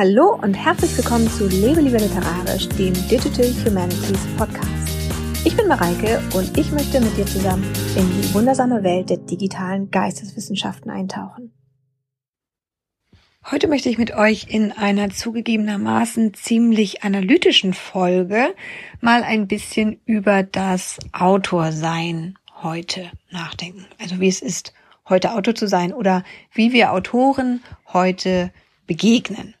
Hallo und herzlich willkommen zu Lebe lieber literarisch, dem Digital Humanities Podcast. Ich bin Mareike und ich möchte mit dir zusammen in die wundersame Welt der digitalen Geisteswissenschaften eintauchen. Heute möchte ich mit euch in einer zugegebenermaßen ziemlich analytischen Folge mal ein bisschen über das Autorsein heute nachdenken. Also wie es ist, heute Autor zu sein oder wie wir Autoren heute begegnen.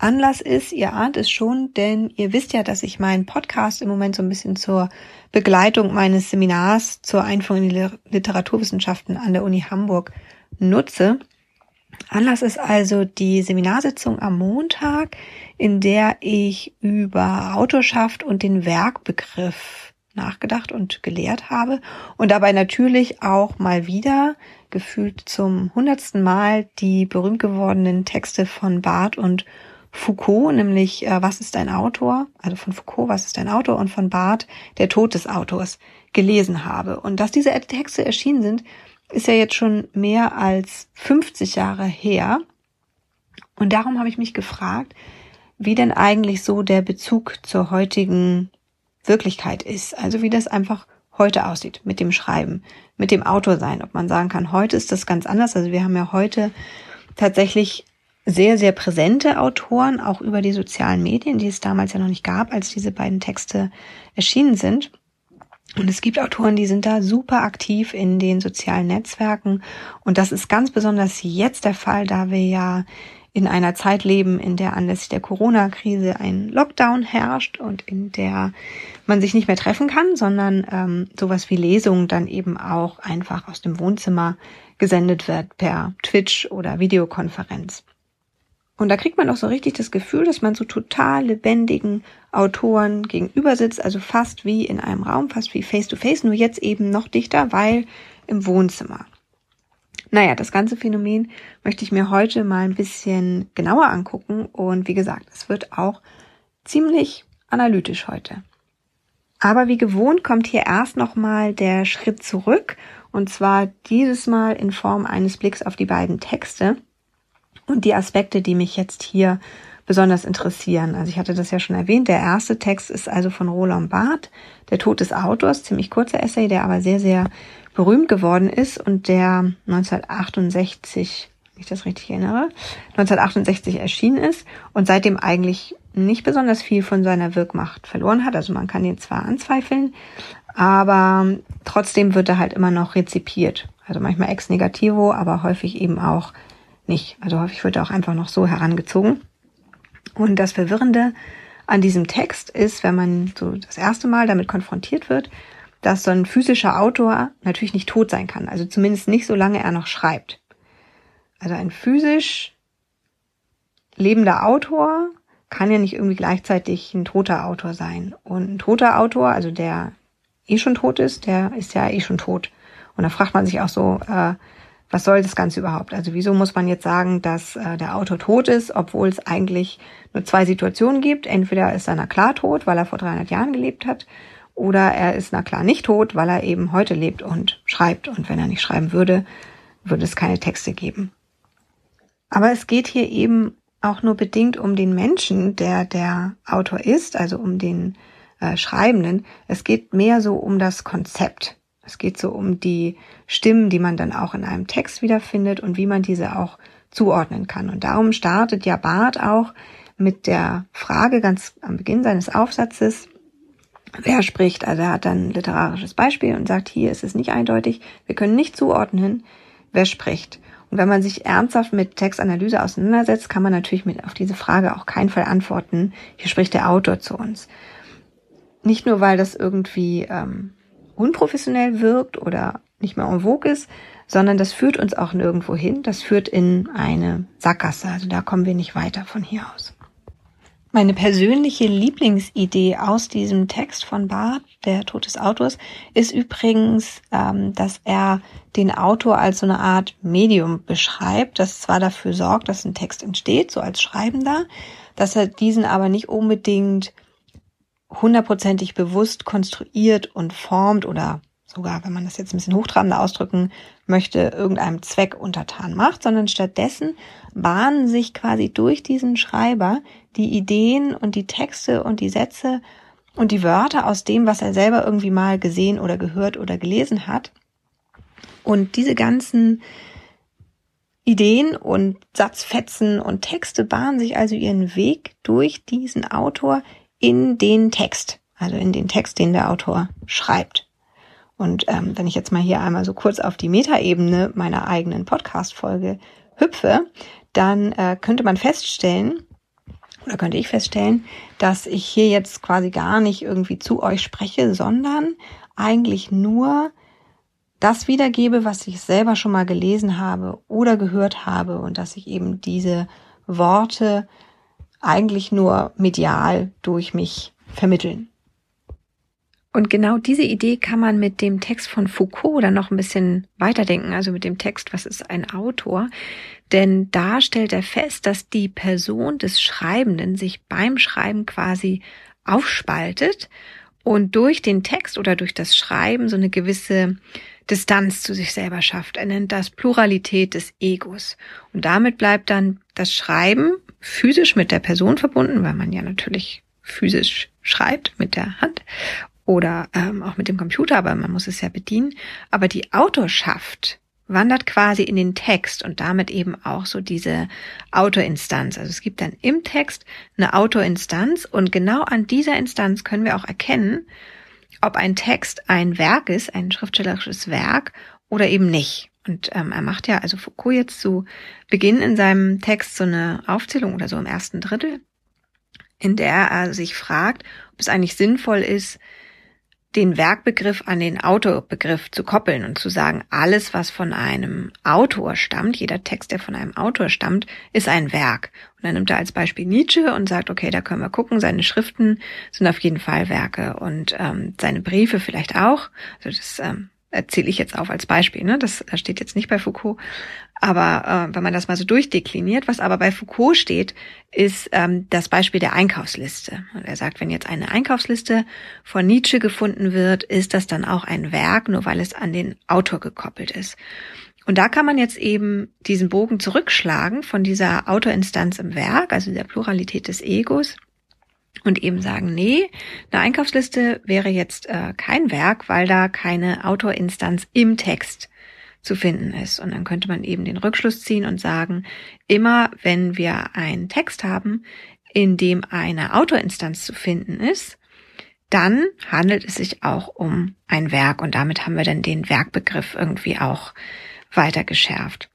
Anlass ist, ihr ahnt es schon, denn ihr wisst ja, dass ich meinen Podcast im Moment so ein bisschen zur Begleitung meines Seminars zur Einführung in die Literaturwissenschaften an der Uni Hamburg nutze. Anlass ist also die Seminarsitzung am Montag, in der ich über Autorschaft und den Werkbegriff nachgedacht und gelehrt habe und dabei natürlich auch mal wieder gefühlt zum hundertsten Mal die berühmt gewordenen Texte von Barth und Foucault, nämlich äh, Was ist ein Autor? Also von Foucault, Was ist ein Autor? Und von Barth, Der Tod des Autors, gelesen habe. Und dass diese Texte erschienen sind, ist ja jetzt schon mehr als 50 Jahre her. Und darum habe ich mich gefragt, wie denn eigentlich so der Bezug zur heutigen Wirklichkeit ist. Also wie das einfach heute aussieht mit dem Schreiben, mit dem Autor sein. Ob man sagen kann, heute ist das ganz anders. Also wir haben ja heute tatsächlich sehr, sehr präsente Autoren, auch über die sozialen Medien, die es damals ja noch nicht gab, als diese beiden Texte erschienen sind. Und es gibt Autoren, die sind da super aktiv in den sozialen Netzwerken. Und das ist ganz besonders jetzt der Fall, da wir ja in einer Zeit leben, in der anlässlich der Corona-Krise ein Lockdown herrscht und in der man sich nicht mehr treffen kann, sondern ähm, sowas wie Lesungen dann eben auch einfach aus dem Wohnzimmer gesendet wird per Twitch oder Videokonferenz. Und da kriegt man auch so richtig das Gefühl, dass man so total lebendigen Autoren gegenüber sitzt, also fast wie in einem Raum, fast wie face to face, nur jetzt eben noch dichter, weil im Wohnzimmer. Naja, das ganze Phänomen möchte ich mir heute mal ein bisschen genauer angucken und wie gesagt, es wird auch ziemlich analytisch heute. Aber wie gewohnt kommt hier erst nochmal der Schritt zurück und zwar dieses Mal in Form eines Blicks auf die beiden Texte und die Aspekte, die mich jetzt hier besonders interessieren. Also ich hatte das ja schon erwähnt. Der erste Text ist also von Roland Barth, Der Tod des Autors, ziemlich kurzer Essay, der aber sehr, sehr berühmt geworden ist und der 1968, wenn ich das richtig erinnere, 1968 erschienen ist und seitdem eigentlich nicht besonders viel von seiner Wirkmacht verloren hat. Also man kann ihn zwar anzweifeln, aber trotzdem wird er halt immer noch rezipiert. Also manchmal ex negativo, aber häufig eben auch nicht. Also häufig wird er auch einfach noch so herangezogen. Und das Verwirrende an diesem Text ist, wenn man so das erste Mal damit konfrontiert wird, dass so ein physischer Autor natürlich nicht tot sein kann. Also zumindest nicht, solange er noch schreibt. Also ein physisch lebender Autor kann ja nicht irgendwie gleichzeitig ein toter Autor sein. Und ein toter Autor, also der eh schon tot ist, der ist ja eh schon tot. Und da fragt man sich auch so, äh, was soll das Ganze überhaupt? Also wieso muss man jetzt sagen, dass äh, der Autor tot ist, obwohl es eigentlich nur zwei Situationen gibt? Entweder ist er na klar tot, weil er vor 300 Jahren gelebt hat, oder er ist na klar nicht tot, weil er eben heute lebt und schreibt. Und wenn er nicht schreiben würde, würde es keine Texte geben. Aber es geht hier eben auch nur bedingt um den Menschen, der der Autor ist, also um den äh, Schreibenden. Es geht mehr so um das Konzept. Es geht so um die Stimmen, die man dann auch in einem Text wiederfindet und wie man diese auch zuordnen kann. Und darum startet ja Barth auch mit der Frage ganz am Beginn seines Aufsatzes, wer spricht. Also er hat dann ein literarisches Beispiel und sagt, hier ist es nicht eindeutig, wir können nicht zuordnen, wer spricht. Und wenn man sich ernsthaft mit Textanalyse auseinandersetzt, kann man natürlich mit auf diese Frage auch keinen Fall antworten, hier spricht der Autor zu uns. Nicht nur, weil das irgendwie ähm, unprofessionell wirkt oder nicht mehr en vogue ist, sondern das führt uns auch nirgendwo hin. Das führt in eine Sackgasse. Also da kommen wir nicht weiter von hier aus. Meine persönliche Lieblingsidee aus diesem Text von Barth, der Tod des Autors, ist übrigens, ähm, dass er den Autor als so eine Art Medium beschreibt, das zwar dafür sorgt, dass ein Text entsteht, so als Schreibender, dass er diesen aber nicht unbedingt hundertprozentig bewusst konstruiert und formt oder sogar, wenn man das jetzt ein bisschen hochtrabender ausdrücken möchte, irgendeinem Zweck untertan macht, sondern stattdessen bahnen sich quasi durch diesen Schreiber die Ideen und die Texte und die Sätze und die Wörter aus dem, was er selber irgendwie mal gesehen oder gehört oder gelesen hat. Und diese ganzen Ideen und Satzfetzen und Texte bahnen sich also ihren Weg durch diesen Autor in den Text, also in den Text, den der Autor schreibt. Und ähm, wenn ich jetzt mal hier einmal so kurz auf die Metaebene meiner eigenen Podcast-Folge hüpfe, dann äh, könnte man feststellen, oder könnte ich feststellen, dass ich hier jetzt quasi gar nicht irgendwie zu euch spreche, sondern eigentlich nur das wiedergebe, was ich selber schon mal gelesen habe oder gehört habe und dass ich eben diese Worte eigentlich nur medial durch mich vermitteln. Und genau diese Idee kann man mit dem Text von Foucault dann noch ein bisschen weiterdenken, also mit dem Text, was ist ein Autor? Denn da stellt er fest, dass die Person des Schreibenden sich beim Schreiben quasi aufspaltet und durch den Text oder durch das Schreiben so eine gewisse Distanz zu sich selber schafft. Er nennt das Pluralität des Egos. Und damit bleibt dann das Schreiben physisch mit der Person verbunden, weil man ja natürlich physisch schreibt mit der Hand oder ähm, auch mit dem Computer, aber man muss es ja bedienen. Aber die Autorschaft wandert quasi in den Text und damit eben auch so diese Autorinstanz. Also es gibt dann im Text eine Autorinstanz und genau an dieser Instanz können wir auch erkennen, ob ein Text ein Werk ist, ein schriftstellerisches Werk oder eben nicht. Und ähm, er macht ja, also Foucault jetzt zu Beginn in seinem Text so eine Aufzählung oder so im ersten Drittel, in der er sich fragt, ob es eigentlich sinnvoll ist, den Werkbegriff an den Autorbegriff zu koppeln und zu sagen, alles, was von einem Autor stammt, jeder Text, der von einem Autor stammt, ist ein Werk. Und dann nimmt er als Beispiel Nietzsche und sagt, okay, da können wir gucken, seine Schriften sind auf jeden Fall Werke und ähm, seine Briefe vielleicht auch. Also das ähm, erzähle ich jetzt auf als Beispiel, ne? Das steht jetzt nicht bei Foucault. Aber äh, wenn man das mal so durchdekliniert, was aber bei Foucault steht, ist ähm, das Beispiel der Einkaufsliste. Und er sagt, wenn jetzt eine Einkaufsliste von Nietzsche gefunden wird, ist das dann auch ein Werk, nur weil es an den Autor gekoppelt ist. Und da kann man jetzt eben diesen Bogen zurückschlagen von dieser Autorinstanz im Werk, also der Pluralität des Egos, und eben sagen, nee, eine Einkaufsliste wäre jetzt äh, kein Werk, weil da keine Autorinstanz im Text zu finden ist. Und dann könnte man eben den Rückschluss ziehen und sagen, immer wenn wir einen Text haben, in dem eine Autorinstanz zu finden ist, dann handelt es sich auch um ein Werk und damit haben wir dann den Werkbegriff irgendwie auch weiter geschärft.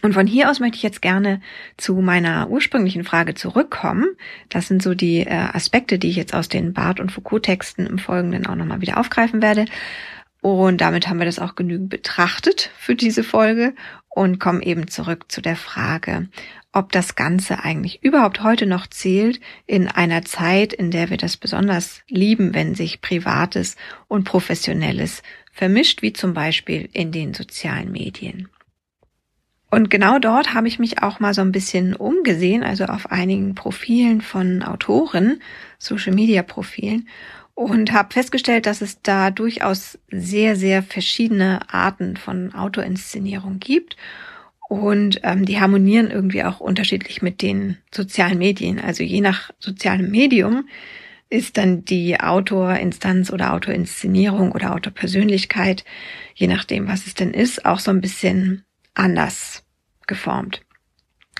Und von hier aus möchte ich jetzt gerne zu meiner ursprünglichen Frage zurückkommen. Das sind so die äh, Aspekte, die ich jetzt aus den Barth und Foucault-Texten im Folgenden auch nochmal wieder aufgreifen werde. Und damit haben wir das auch genügend betrachtet für diese Folge und kommen eben zurück zu der Frage, ob das Ganze eigentlich überhaupt heute noch zählt in einer Zeit, in der wir das besonders lieben, wenn sich Privates und Professionelles vermischt, wie zum Beispiel in den sozialen Medien. Und genau dort habe ich mich auch mal so ein bisschen umgesehen, also auf einigen Profilen von Autoren, Social Media Profilen und habe festgestellt, dass es da durchaus sehr, sehr verschiedene Arten von Autoinszenierung gibt. Und ähm, die harmonieren irgendwie auch unterschiedlich mit den sozialen Medien. Also je nach sozialem Medium ist dann die Autorinstanz oder Autoinszenierung oder Autopersönlichkeit, je nachdem, was es denn ist, auch so ein bisschen anders geformt.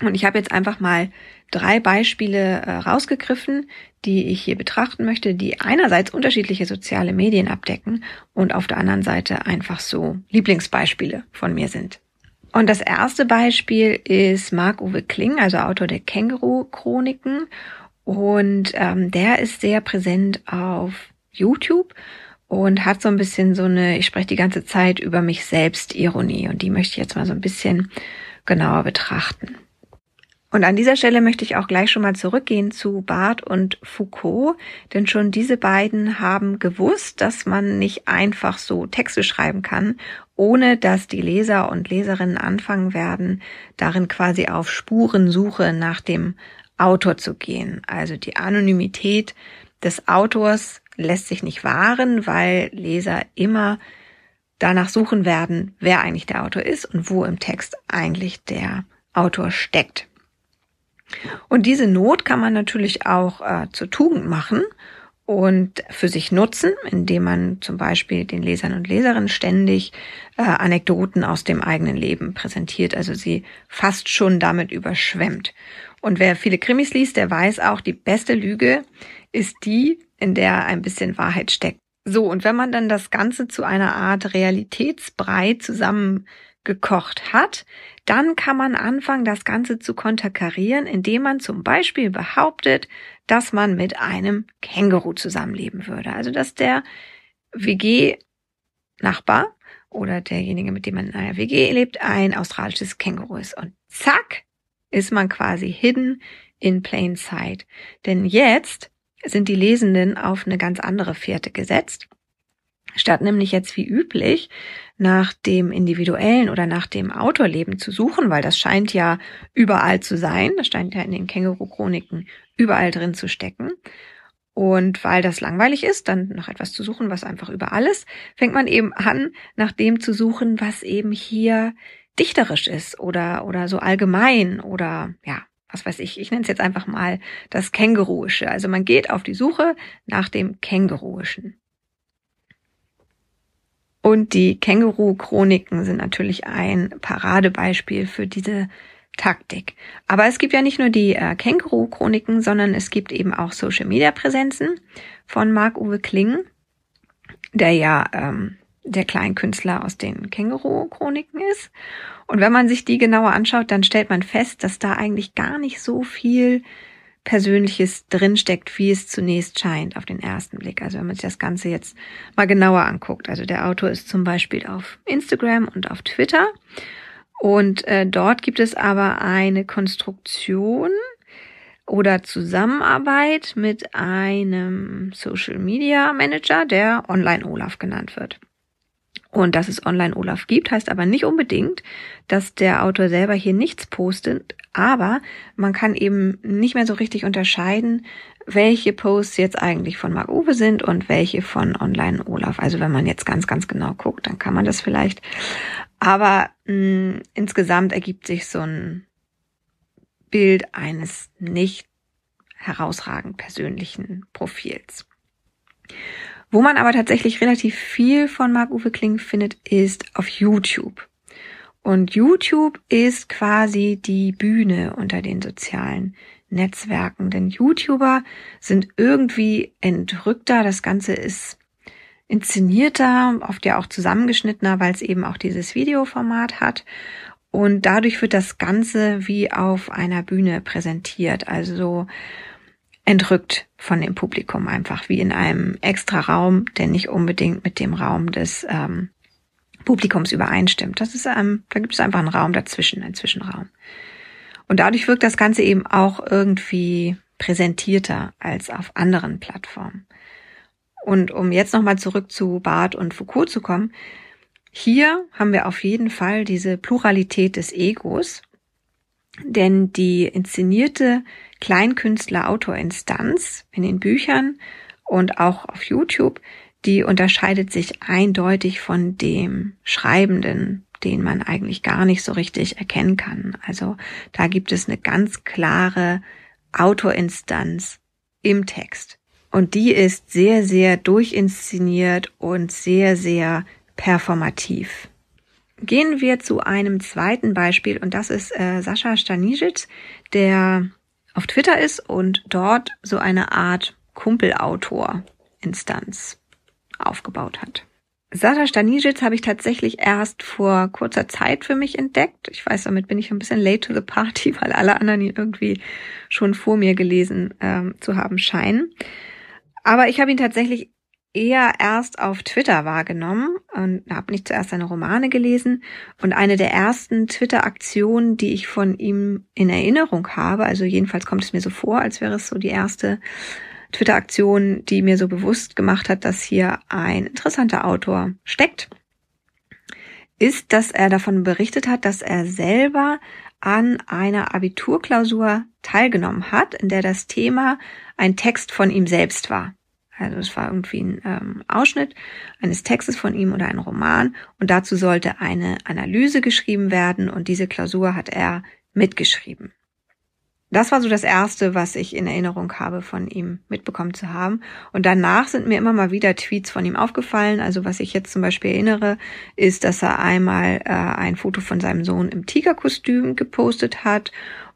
Und ich habe jetzt einfach mal drei Beispiele äh, rausgegriffen, die ich hier betrachten möchte, die einerseits unterschiedliche soziale Medien abdecken und auf der anderen Seite einfach so Lieblingsbeispiele von mir sind. Und das erste Beispiel ist Marc-Uwe Kling, also Autor der Känguru-Chroniken. Und ähm, der ist sehr präsent auf YouTube und hat so ein bisschen so eine, ich spreche die ganze Zeit über mich selbst Ironie und die möchte ich jetzt mal so ein bisschen genauer betrachten. Und an dieser Stelle möchte ich auch gleich schon mal zurückgehen zu Barth und Foucault, denn schon diese beiden haben gewusst, dass man nicht einfach so Texte schreiben kann, ohne dass die Leser und Leserinnen anfangen werden, darin quasi auf Spurensuche nach dem Autor zu gehen. Also die Anonymität des Autors lässt sich nicht wahren, weil Leser immer danach suchen werden, wer eigentlich der Autor ist und wo im Text eigentlich der Autor steckt. Und diese Not kann man natürlich auch äh, zur Tugend machen und für sich nutzen, indem man zum Beispiel den Lesern und Leserinnen ständig äh, Anekdoten aus dem eigenen Leben präsentiert, also sie fast schon damit überschwemmt. Und wer viele Krimis liest, der weiß auch, die beste Lüge ist die, in der ein bisschen Wahrheit steckt. So, und wenn man dann das Ganze zu einer Art Realitätsbrei zusammengekocht hat, dann kann man anfangen, das Ganze zu konterkarieren, indem man zum Beispiel behauptet, dass man mit einem Känguru zusammenleben würde. Also dass der WG-Nachbar oder derjenige, mit dem man in einer WG lebt, ein australisches Känguru ist. Und zack, ist man quasi hidden in plain sight. Denn jetzt sind die Lesenden auf eine ganz andere Fährte gesetzt. Statt nämlich jetzt wie üblich nach dem individuellen oder nach dem Autorleben zu suchen, weil das scheint ja überall zu sein, das scheint ja in den Känguru-Chroniken überall drin zu stecken. Und weil das langweilig ist, dann noch etwas zu suchen, was einfach überall ist, fängt man eben an, nach dem zu suchen, was eben hier dichterisch ist oder, oder so allgemein oder ja, was weiß ich, ich nenne es jetzt einfach mal das Känguruische. Also man geht auf die Suche nach dem Känguruischen. Und die Känguru-Chroniken sind natürlich ein Paradebeispiel für diese Taktik. Aber es gibt ja nicht nur die äh, Känguru-Chroniken, sondern es gibt eben auch Social-Media-Präsenzen von Marc-Uwe Kling, der ja ähm, der Kleinkünstler aus den Känguru-Chroniken ist. Und wenn man sich die genauer anschaut, dann stellt man fest, dass da eigentlich gar nicht so viel Persönliches drinsteckt, wie es zunächst scheint auf den ersten Blick. Also wenn man sich das Ganze jetzt mal genauer anguckt. Also der Autor ist zum Beispiel auf Instagram und auf Twitter. Und äh, dort gibt es aber eine Konstruktion oder Zusammenarbeit mit einem Social Media Manager, der Online Olaf genannt wird. Und dass es online Olaf gibt, heißt aber nicht unbedingt, dass der Autor selber hier nichts postet, aber man kann eben nicht mehr so richtig unterscheiden, welche Posts jetzt eigentlich von Marc Uwe sind und welche von Online Olaf. Also wenn man jetzt ganz, ganz genau guckt, dann kann man das vielleicht. Aber mh, hm, insgesamt ergibt sich so ein Bild eines nicht herausragend persönlichen Profils. Wo man aber tatsächlich relativ viel von Marc-Uwe Kling findet, ist auf YouTube. Und YouTube ist quasi die Bühne unter den sozialen Netzwerken. Denn YouTuber sind irgendwie entrückter. Das Ganze ist inszenierter, oft ja auch zusammengeschnittener, weil es eben auch dieses Videoformat hat. Und dadurch wird das Ganze wie auf einer Bühne präsentiert. Also entrückt von dem Publikum einfach, wie in einem extra Raum, der nicht unbedingt mit dem Raum des ähm, Publikums übereinstimmt. Das ist, ähm, da gibt es einfach einen Raum dazwischen, einen Zwischenraum. Und dadurch wirkt das Ganze eben auch irgendwie präsentierter als auf anderen Plattformen. Und um jetzt nochmal zurück zu Barth und Foucault zu kommen, hier haben wir auf jeden Fall diese Pluralität des Egos, denn die inszenierte Kleinkünstler-Autorinstanz in den Büchern und auch auf YouTube, die unterscheidet sich eindeutig von dem Schreibenden, den man eigentlich gar nicht so richtig erkennen kann. Also da gibt es eine ganz klare Autorinstanz im Text. Und die ist sehr, sehr durchinszeniert und sehr, sehr performativ. Gehen wir zu einem zweiten Beispiel und das ist äh, Sascha Stanisic, der auf Twitter ist und dort so eine Art Kumpelautor-Instanz aufgebaut hat. Sascha Stanisic habe ich tatsächlich erst vor kurzer Zeit für mich entdeckt. Ich weiß, damit bin ich ein bisschen late to the party, weil alle anderen ihn irgendwie schon vor mir gelesen ähm, zu haben scheinen. Aber ich habe ihn tatsächlich eher erst auf Twitter wahrgenommen und habe nicht zuerst seine Romane gelesen. Und eine der ersten Twitter-Aktionen, die ich von ihm in Erinnerung habe, also jedenfalls kommt es mir so vor, als wäre es so die erste Twitter-Aktion, die mir so bewusst gemacht hat, dass hier ein interessanter Autor steckt, ist, dass er davon berichtet hat, dass er selber an einer Abiturklausur teilgenommen hat, in der das Thema ein Text von ihm selbst war. Also es war irgendwie ein ähm, Ausschnitt eines Textes von ihm oder ein Roman und dazu sollte eine Analyse geschrieben werden und diese Klausur hat er mitgeschrieben. Das war so das Erste, was ich in Erinnerung habe, von ihm mitbekommen zu haben. Und danach sind mir immer mal wieder Tweets von ihm aufgefallen. Also was ich jetzt zum Beispiel erinnere, ist, dass er einmal äh, ein Foto von seinem Sohn im Tigerkostüm gepostet hat.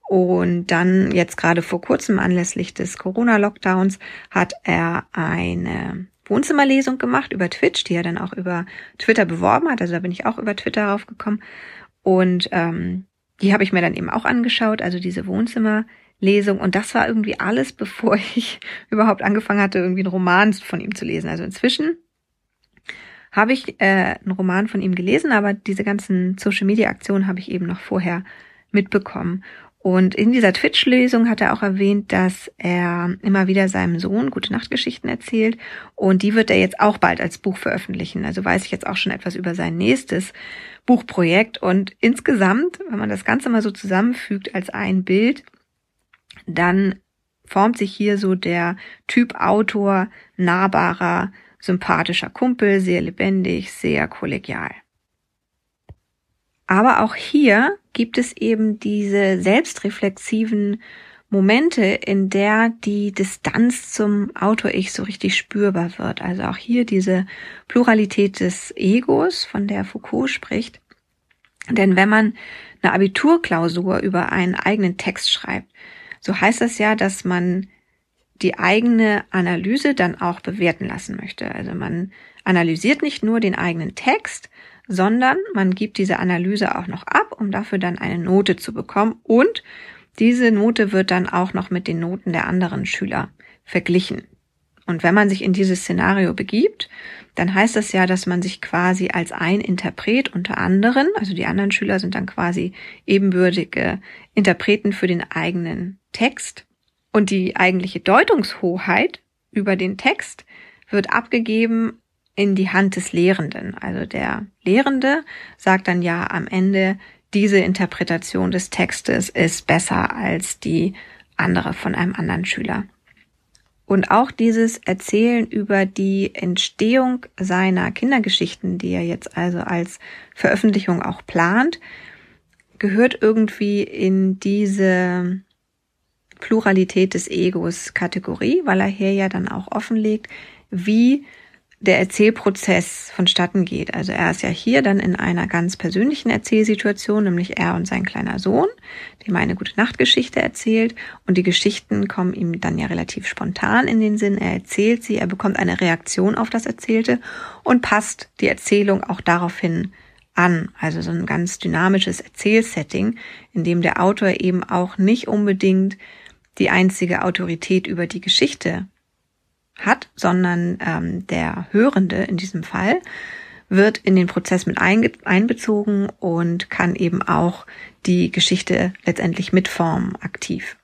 Und dann jetzt gerade vor kurzem anlässlich des Corona-Lockdowns hat er eine Wohnzimmerlesung gemacht über Twitch, die er dann auch über Twitter beworben hat. Also da bin ich auch über Twitter raufgekommen. Und ähm, die habe ich mir dann eben auch angeschaut, also diese Wohnzimmerlesung. Und das war irgendwie alles, bevor ich überhaupt angefangen hatte, irgendwie einen Roman von ihm zu lesen. Also inzwischen habe ich äh, einen Roman von ihm gelesen, aber diese ganzen Social-Media-Aktionen habe ich eben noch vorher mitbekommen. Und in dieser Twitch-Lesung hat er auch erwähnt, dass er immer wieder seinem Sohn gute Nachtgeschichten erzählt. Und die wird er jetzt auch bald als Buch veröffentlichen. Also weiß ich jetzt auch schon etwas über sein nächstes Buchprojekt. Und insgesamt, wenn man das Ganze mal so zusammenfügt als ein Bild, dann formt sich hier so der Typ Autor, nahbarer, sympathischer Kumpel, sehr lebendig, sehr kollegial. Aber auch hier gibt es eben diese selbstreflexiven Momente, in der die Distanz zum Autor-Ich so richtig spürbar wird. Also auch hier diese Pluralität des Egos, von der Foucault spricht. Denn wenn man eine Abiturklausur über einen eigenen Text schreibt, so heißt das ja, dass man die eigene Analyse dann auch bewerten lassen möchte. Also man analysiert nicht nur den eigenen Text, sondern man gibt diese Analyse auch noch ab, um dafür dann eine Note zu bekommen und diese Note wird dann auch noch mit den Noten der anderen Schüler verglichen. Und wenn man sich in dieses Szenario begibt, dann heißt das ja, dass man sich quasi als ein Interpret unter anderen, also die anderen Schüler sind dann quasi ebenbürtige Interpreten für den eigenen Text. Und die eigentliche Deutungshoheit über den Text wird abgegeben in die Hand des Lehrenden. Also der Lehrende sagt dann ja am Ende, diese Interpretation des Textes ist besser als die andere von einem anderen Schüler. Und auch dieses Erzählen über die Entstehung seiner Kindergeschichten, die er jetzt also als Veröffentlichung auch plant, gehört irgendwie in diese Pluralität des Egos Kategorie, weil er hier ja dann auch offenlegt, wie der Erzählprozess vonstatten geht. Also er ist ja hier dann in einer ganz persönlichen Erzählsituation, nämlich er und sein kleiner Sohn, dem eine gute Nachtgeschichte erzählt und die Geschichten kommen ihm dann ja relativ spontan in den Sinn. Er erzählt sie, er bekommt eine Reaktion auf das Erzählte und passt die Erzählung auch daraufhin an. Also so ein ganz dynamisches Erzählsetting, in dem der Autor eben auch nicht unbedingt die einzige Autorität über die Geschichte hat, sondern ähm, der Hörende in diesem Fall wird in den Prozess mit einbezogen und kann eben auch die Geschichte letztendlich mitformen aktiv.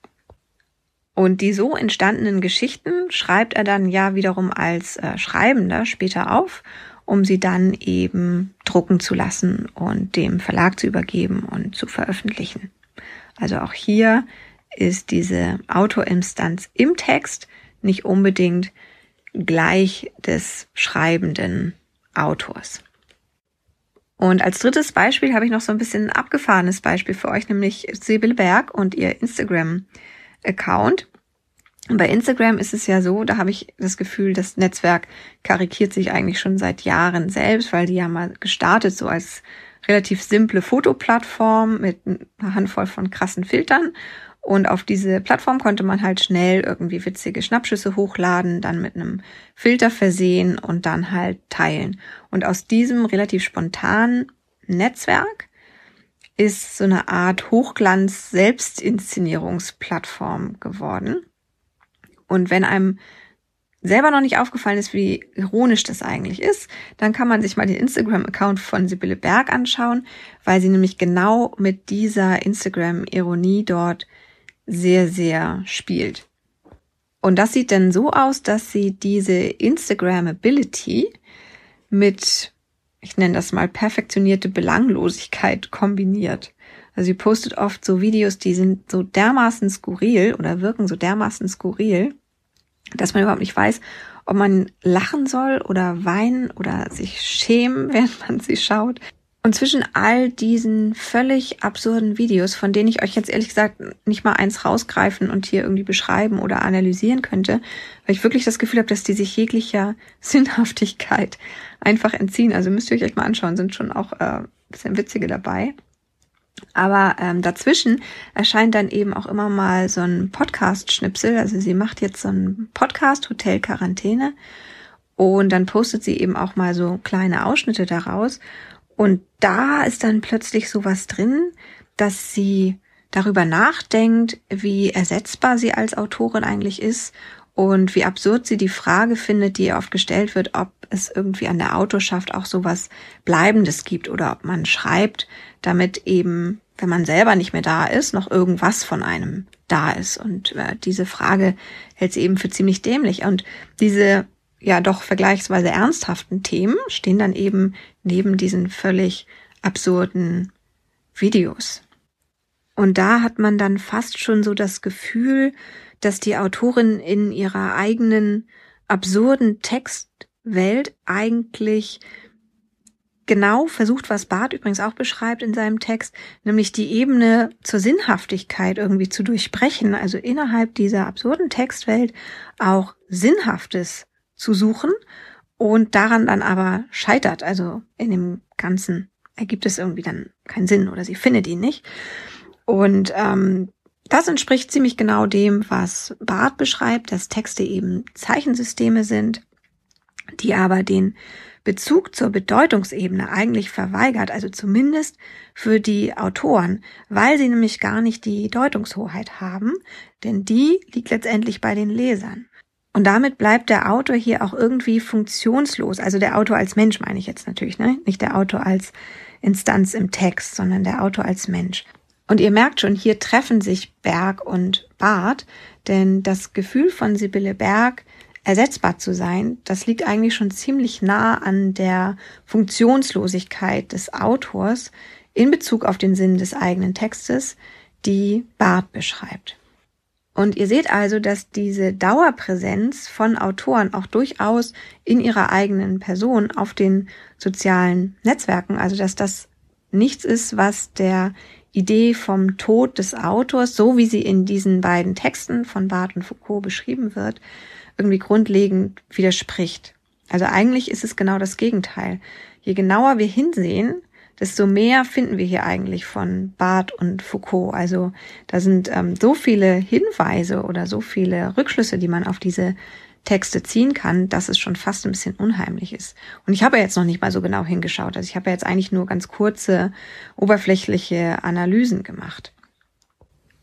Und die so entstandenen Geschichten schreibt er dann ja wiederum als äh, Schreibender später auf, um sie dann eben drucken zu lassen und dem Verlag zu übergeben und zu veröffentlichen. Also auch hier ist diese Autorinstanz im Text nicht unbedingt gleich des schreibenden Autors. Und als drittes Beispiel habe ich noch so ein bisschen ein abgefahrenes Beispiel für euch, nämlich Sibylle Berg und ihr Instagram-Account. Bei Instagram ist es ja so, da habe ich das Gefühl, das Netzwerk karikiert sich eigentlich schon seit Jahren selbst, weil die ja mal gestartet so als relativ simple Fotoplattform mit einer Handvoll von krassen Filtern und auf diese Plattform konnte man halt schnell irgendwie witzige Schnappschüsse hochladen, dann mit einem Filter versehen und dann halt teilen. Und aus diesem relativ spontanen Netzwerk ist so eine Art Hochglanz-Selbstinszenierungsplattform geworden. Und wenn einem selber noch nicht aufgefallen ist, wie ironisch das eigentlich ist, dann kann man sich mal den Instagram-Account von Sibylle Berg anschauen, weil sie nämlich genau mit dieser Instagram-Ironie dort sehr, sehr spielt. Und das sieht dann so aus, dass sie diese Instagrammability mit, ich nenne das mal perfektionierte Belanglosigkeit kombiniert. Also sie postet oft so Videos, die sind so dermaßen skurril oder wirken so dermaßen skurril, dass man überhaupt nicht weiß, ob man lachen soll oder weinen oder sich schämen, während man sie schaut. Und zwischen all diesen völlig absurden Videos, von denen ich euch jetzt ehrlich gesagt nicht mal eins rausgreifen und hier irgendwie beschreiben oder analysieren könnte, weil ich wirklich das Gefühl habe, dass die sich jeglicher Sinnhaftigkeit einfach entziehen. Also müsst ihr euch echt mal anschauen, sind schon auch äh, bisschen witzige dabei. Aber ähm, dazwischen erscheint dann eben auch immer mal so ein Podcast-Schnipsel. Also sie macht jetzt so einen Podcast, Hotel Quarantäne. Und dann postet sie eben auch mal so kleine Ausschnitte daraus. Und da ist dann plötzlich sowas drin, dass sie darüber nachdenkt, wie ersetzbar sie als Autorin eigentlich ist und wie absurd sie die Frage findet, die ihr oft gestellt wird, ob es irgendwie an der Autorschaft auch sowas Bleibendes gibt oder ob man schreibt, damit eben, wenn man selber nicht mehr da ist, noch irgendwas von einem da ist. Und äh, diese Frage hält sie eben für ziemlich dämlich. Und diese ja doch vergleichsweise ernsthaften Themen stehen dann eben neben diesen völlig absurden Videos. Und da hat man dann fast schon so das Gefühl, dass die Autorin in ihrer eigenen absurden Textwelt eigentlich genau versucht, was Barth übrigens auch beschreibt in seinem Text, nämlich die Ebene zur Sinnhaftigkeit irgendwie zu durchbrechen, also innerhalb dieser absurden Textwelt auch Sinnhaftes zu suchen und daran dann aber scheitert. Also in dem Ganzen ergibt es irgendwie dann keinen Sinn oder sie findet ihn nicht. Und ähm, das entspricht ziemlich genau dem, was Barth beschreibt, dass Texte eben Zeichensysteme sind, die aber den Bezug zur Bedeutungsebene eigentlich verweigert, also zumindest für die Autoren, weil sie nämlich gar nicht die Deutungshoheit haben, denn die liegt letztendlich bei den Lesern. Und damit bleibt der Autor hier auch irgendwie funktionslos. Also der Autor als Mensch meine ich jetzt natürlich, ne? Nicht der Autor als Instanz im Text, sondern der Autor als Mensch. Und ihr merkt schon, hier treffen sich Berg und Barth, denn das Gefühl von Sibylle Berg, ersetzbar zu sein, das liegt eigentlich schon ziemlich nah an der Funktionslosigkeit des Autors in Bezug auf den Sinn des eigenen Textes, die Barth beschreibt. Und ihr seht also, dass diese Dauerpräsenz von Autoren auch durchaus in ihrer eigenen Person auf den sozialen Netzwerken, also dass das nichts ist, was der Idee vom Tod des Autors, so wie sie in diesen beiden Texten von Barth und Foucault beschrieben wird, irgendwie grundlegend widerspricht. Also eigentlich ist es genau das Gegenteil. Je genauer wir hinsehen, desto mehr finden wir hier eigentlich von Barth und Foucault. Also da sind ähm, so viele Hinweise oder so viele Rückschlüsse, die man auf diese Texte ziehen kann, dass es schon fast ein bisschen unheimlich ist. Und ich habe jetzt noch nicht mal so genau hingeschaut. Also ich habe jetzt eigentlich nur ganz kurze, oberflächliche Analysen gemacht.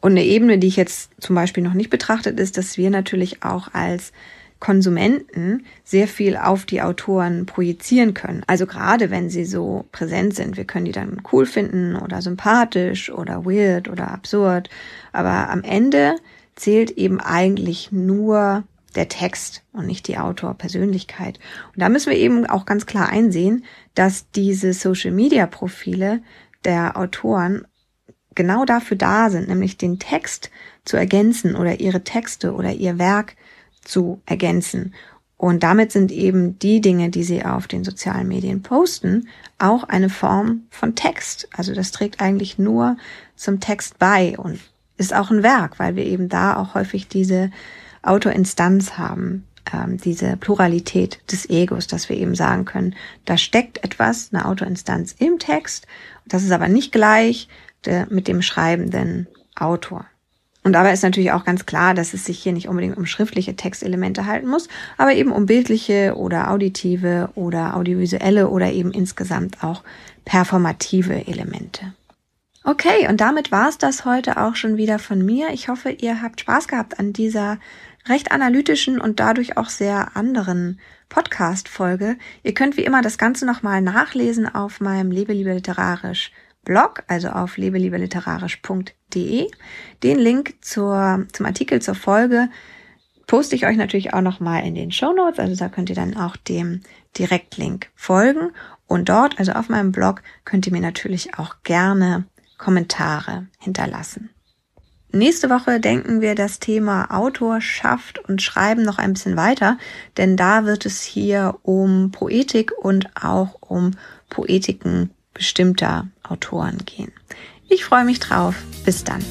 Und eine Ebene, die ich jetzt zum Beispiel noch nicht betrachtet, ist, dass wir natürlich auch als Konsumenten sehr viel auf die Autoren projizieren können. Also gerade wenn sie so präsent sind, wir können die dann cool finden oder sympathisch oder weird oder absurd. Aber am Ende zählt eben eigentlich nur der Text und nicht die Autorpersönlichkeit. Und da müssen wir eben auch ganz klar einsehen, dass diese Social-Media-Profile der Autoren genau dafür da sind, nämlich den Text zu ergänzen oder ihre Texte oder ihr Werk zu ergänzen. Und damit sind eben die Dinge, die sie auf den sozialen Medien posten, auch eine Form von Text. Also das trägt eigentlich nur zum Text bei und ist auch ein Werk, weil wir eben da auch häufig diese Autoinstanz haben, ähm, diese Pluralität des Egos, dass wir eben sagen können, da steckt etwas, eine Autoinstanz im Text. Das ist aber nicht gleich der, mit dem schreibenden Autor. Und dabei ist natürlich auch ganz klar, dass es sich hier nicht unbedingt um schriftliche Textelemente halten muss, aber eben um bildliche oder auditive oder audiovisuelle oder eben insgesamt auch performative Elemente. Okay, und damit war es das heute auch schon wieder von mir. Ich hoffe, ihr habt Spaß gehabt an dieser recht analytischen und dadurch auch sehr anderen Podcast-Folge. Ihr könnt wie immer das Ganze nochmal nachlesen auf meinem Lebe lieber literarisch Blog, also auf lebelieberliterarisch.de. Den Link zur, zum Artikel zur Folge poste ich euch natürlich auch nochmal in den Show Notes, also da könnt ihr dann auch dem Direktlink folgen. Und dort, also auf meinem Blog, könnt ihr mir natürlich auch gerne Kommentare hinterlassen. Nächste Woche denken wir das Thema Autorschaft und Schreiben noch ein bisschen weiter, denn da wird es hier um Poetik und auch um Poetiken bestimmter Autoren gehen. Ich freue mich drauf. Bis dann.